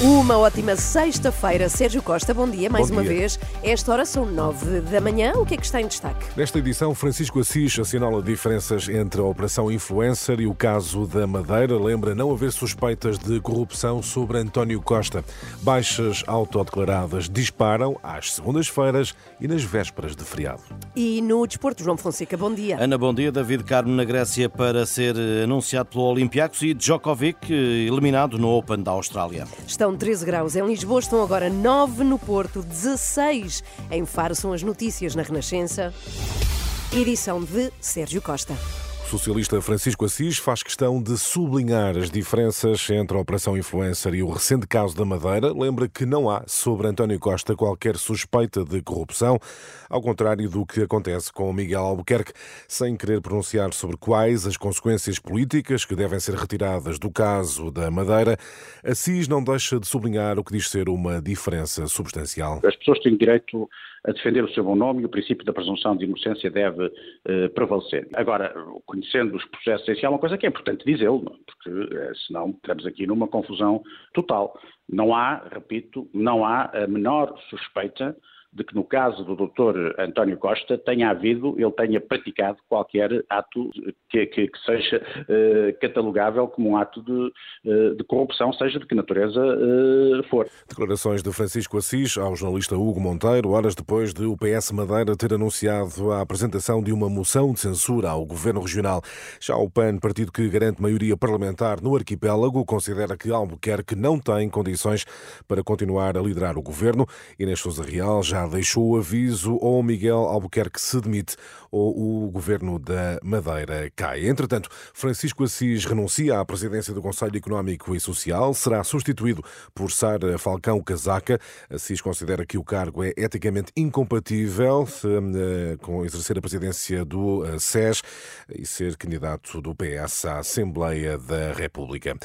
Uma ótima sexta-feira. Sérgio Costa, bom dia mais Bom uma dia. vez. Esta hora são nove da manhã. O que é que está em destaque? Nesta edição, Francisco Assis assinala diferenças entre a Operação Influencer e o caso da Madeira. Lembra não haver suspeitas de corrupção sobre António Costa. Baixas autodeclaradas disparam às segundas-feiras e nas vésperas de feriado. E no Desporto, João Fonseca, bom dia. Ana, bom dia. David Carmo na Grécia para ser eh, anunciado pelo Olympiacos e Djokovic eh, eliminado no Open da Austrália. Estão 13 graus em Lisboa, estão agora 9 no Porto, 16 em Faro. São as notícias na Renascença. Edição de Sérgio Costa. Socialista Francisco Assis faz questão de sublinhar as diferenças entre a Operação Influencer e o recente caso da Madeira. Lembra que não há sobre António Costa qualquer suspeita de corrupção, ao contrário do que acontece com Miguel Albuquerque, sem querer pronunciar sobre quais as consequências políticas que devem ser retiradas do caso da Madeira. Assis não deixa de sublinhar o que diz ser uma diferença substancial. As pessoas têm direito a defender o seu bom nome e o princípio da presunção de inocência deve eh, prevalecer. Agora, conhecendo os processos essenciais, é uma coisa que é importante dizê-lo, é? porque eh, senão estamos aqui numa confusão total. Não há, repito, não há a menor suspeita de que no caso do Dr. António Costa tenha havido, ele tenha praticado qualquer ato que, que- que seja eh, catalogável como um ato de, eh, de corrupção, seja de que natureza eh, for. Declarações de Francisco Assis ao jornalista Hugo Monteiro, horas depois de o PS Madeira ter anunciado a apresentação de uma moção de censura ao governo regional. Já o PAN, partido que garante maioria parlamentar no arquipélago, considera que Albuquerque não tem condições para continuar a liderar o governo. Inês Sousa Real já deixou o aviso ou Miguel Albuquerque se demite ou o governo da Madeira cai. Entretanto, Francisco Assis renuncia à presidência do Conselho Económico e Social, será substituído por Sara Falcão Casaca. Assis considera que o cargo é eticamente incompatível eh, com exercer a presidência do eh, SES e ser candidato do PS à Assembleia da República.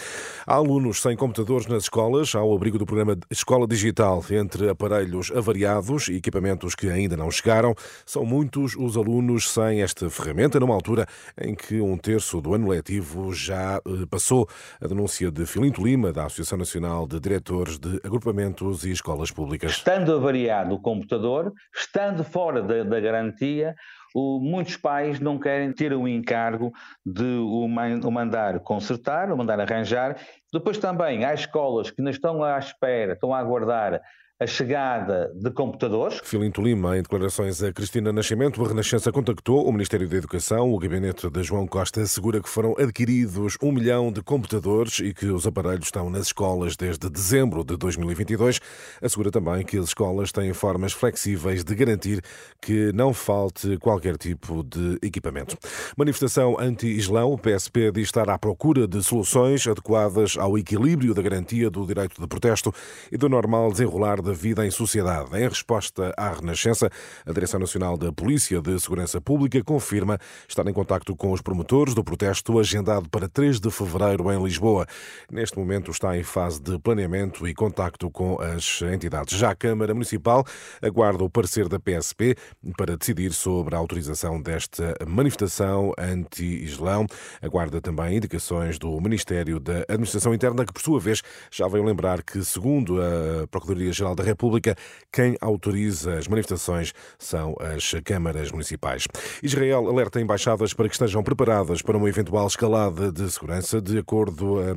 Há alunos sem computadores nas escolas, ao abrigo do programa Escola Digital, entre aparelhos avariados e equipamentos que ainda não chegaram. São muitos os alunos sem esta ferramenta, numa altura em que um terço do ano letivo já eh, passou. A denúncia de Filinto Lima, da Associação Nacional de Diretores de Agrupamentos e Escolas Públicas. Estando avariado o computador, estando fora da, da garantia, o- muitos pais não querem ter o encargo de o, man- o mandar consertar, o mandar arranjar. Depois também há escolas que não estão à espera, estão a aguardar a chegada de computadores. Filinto Lima, em declarações a Cristina Nascimento, a Renascença contactou o Ministério da Educação. O gabinete de João Costa assegura que foram adquiridos um milhão de computadores e que os aparelhos estão nas escolas desde dezembro de 2022. Assegura também que as escolas têm formas flexíveis de garantir que não falte qualquer tipo de equipamento. Manifestação anti-Islão. O PSP diz estar à procura de soluções adequadas ao equilíbrio da garantia do direito de protesto e do normal desenrolar da vida em sociedade. Em resposta à Renascença, a Direção Nacional da Polícia de Segurança Pública confirma estar em contacto com os promotores do protesto agendado para 3 de fevereiro em Lisboa. Neste momento está em fase de planeamento e contacto com as entidades. Já a Câmara Municipal aguarda o parecer da PSP para decidir sobre a autorização desta manifestação anti-Islão. Aguarda também indicações do Ministério da Administração Interna, que por sua vez já veio lembrar que, segundo a Procuradoria-Geral da República, quem autoriza as manifestações são as câmaras municipais. Israel alerta embaixadas para que estejam preparadas para uma eventual escalada de segurança, de acordo eh,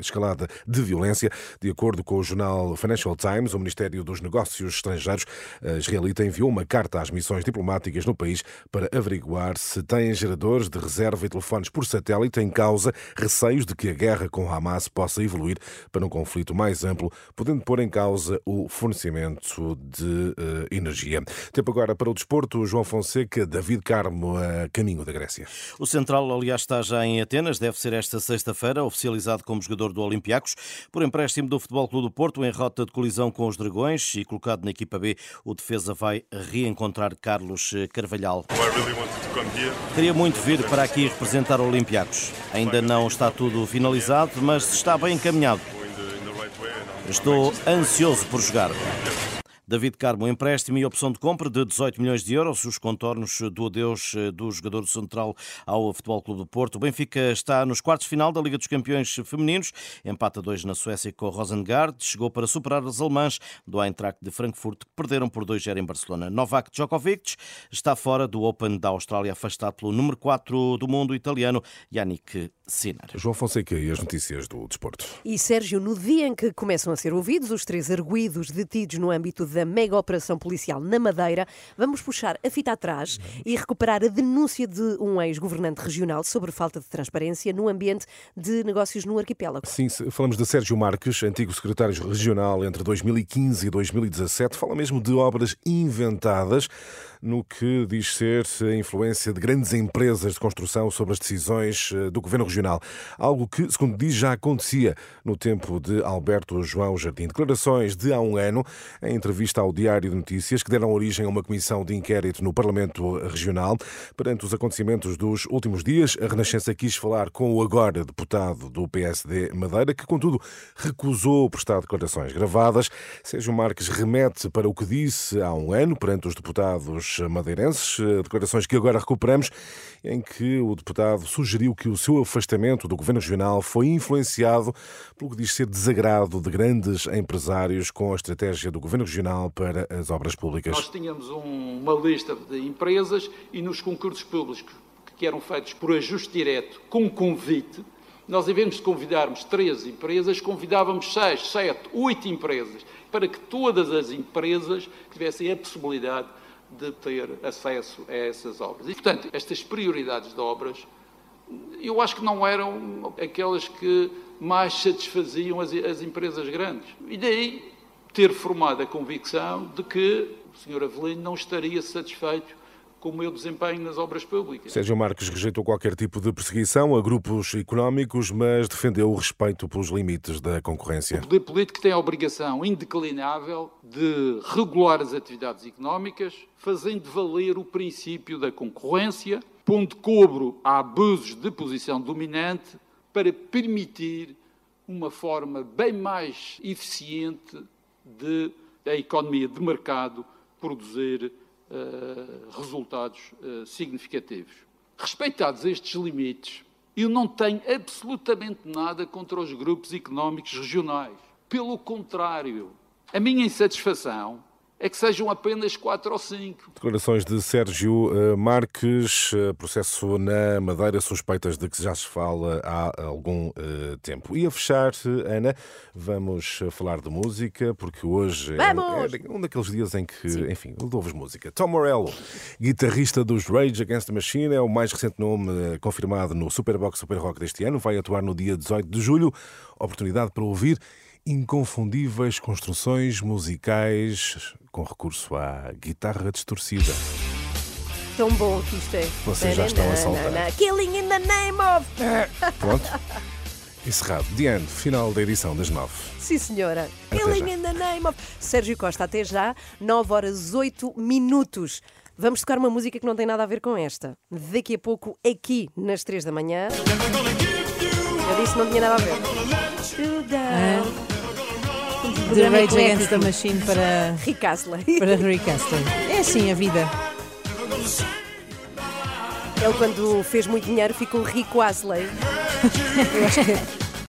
escalada de violência, de acordo com o jornal Financial Times, o Ministério dos Negócios Estrangeiros eh, israelita enviou uma carta às missões diplomáticas no país para averiguar se têm geradores de reserva e telefones por satélite em causa receios de que a guerra com Hamas possa evoluir para um conflito mais amplo, podendo pôr em causa o fornecimento de eh, energia. Tempo agora para o desporto. João Fonseca, David Carmo, a caminho da Grécia. O Central, aliás, está já em Atenas, deve ser esta sexta-feira, oficializado como jogador do Olympiacos, por empréstimo do Futebol Clube do Porto, em rota de colisão com os Dragões e colocado na equipa B, o defesa vai reencontrar Carlos Carvalhal. Queria muito vir para aqui representar o Olympiacos. Ainda não está tudo finalizado, mas está bem encaminhado. Estou ansioso por jogar. David Carmo, empréstimo e opção de compra de 18 milhões de euros, os contornos do adeus eh, do jogador central ao Futebol Clube do Porto. O Benfica está nos quartos de final da Liga dos Campeões Femininos, empata 2 na Suécia com o Rosengard, chegou para superar os alemãs do Eintracht de Frankfurt, que perderam por 2-0 em Barcelona. Novak Djokovic está fora do Open da Austrália, afastado pelo número 4 do mundo italiano, Yannick Sinner. João Fonseca e as notícias do desporto. E Sérgio, no dia em que começam a ser ouvidos os três arguídos detidos no âmbito da mega operação policial na Madeira, vamos puxar a fita atrás e recuperar a denúncia de um ex-governante regional sobre falta de transparência no ambiente de negócios no arquipélago. Sim, falamos de Sérgio Marques, antigo secretário regional entre 2015 e 2017. Fala mesmo de obras inventadas no que diz ser a influência de grandes empresas de construção sobre as decisões eh, do governo regional. Algo que, segundo diz, já acontecia no tempo de Alberto João Jardim. Declarações de há um ano, em entrevista ao Diário de Notícias, que deram origem a uma comissão de inquérito no Parlamento Regional. Perante os acontecimentos dos últimos dias, a Renascença quis falar com o agora deputado do PSD Madeira, que, contudo, recusou prestar declarações gravadas. Sérgio Marques remete para o que disse há um ano perante os deputados madeirenses, eh, declarações que agora recuperamos, em que o deputado sugeriu que o seu afastamento do governo regional foi influenciado pelo que diz ser desagrado de grandes empresários com a estratégia do governo regional para as obras públicas. Nós tínhamos um, uma lista de empresas e nos concursos públicos que eram feitos por ajuste direto com convite, nós, em vez de convidarmos três empresas, convidávamos seis, sete, oito empresas, para que todas as empresas tivessem a possibilidade de ter acesso a essas obras. E, portanto, estas prioridades de obras, eu acho que não eram aquelas que mais satisfaziam as, as empresas grandes. E daí ter formado a convicção de que o Sr. Avelino não estaria satisfeito com o meu desempenho nas obras públicas. Sérgio Marques rejeitou qualquer tipo de perseguição a grupos económicos, mas defendeu o respeito pelos limites da concorrência. O poder político tem a obrigação indeclinável de regular as atividades económicas, fazendo valer o princípio da concorrência, pondo cobro a abusos de posição dominante para permitir uma forma bem mais eficiente de a economia de mercado produzir resultados uh, significativos. Respeitados estes limites, eu não tenho absolutamente nada contra os grupos económicos regionais. Pelo contrário, a minha insatisfação é que sejam apenas quatro ou cinco. Declarações de Sérgio eh, Marques, eh, processo na Madeira, suspeitas de que já se fala há algum uh, tempo. E a fechar, Ana, vamos falar de música, porque hoje é, é, um daqueles dias em que, Sim. enfim, ouves música. Tom Morello, guitarrista dos Rage Against the Machine, é o mais recente nome confirmado no Superbox Super Rock deste ano, vai atuar no dia 18 de julho. Oportunidade para ouvir inconfundíveis construções musicais com recurso à guitarra distorcida. Tão bom que isto é. Vocês já estão a saltar. Killing in the name of. Pronto. Encerrado. Diante, final da edição das nove. Sim, senhora. Até Killing já. in the name of. Sérgio Costa, até já, 9 horas 8 minutos. Vamos tocar uma música que não tem nada a ver com esta. Daqui a pouco, aqui, nas 3 da manhã. Eu disse que não tinha nada a ver. É. De Rage Against the Machine para Rick Astley. Para Rick Astley. É assim a vida. Ele, quando fez muito dinheiro, ficou rico Astley. Eu acho que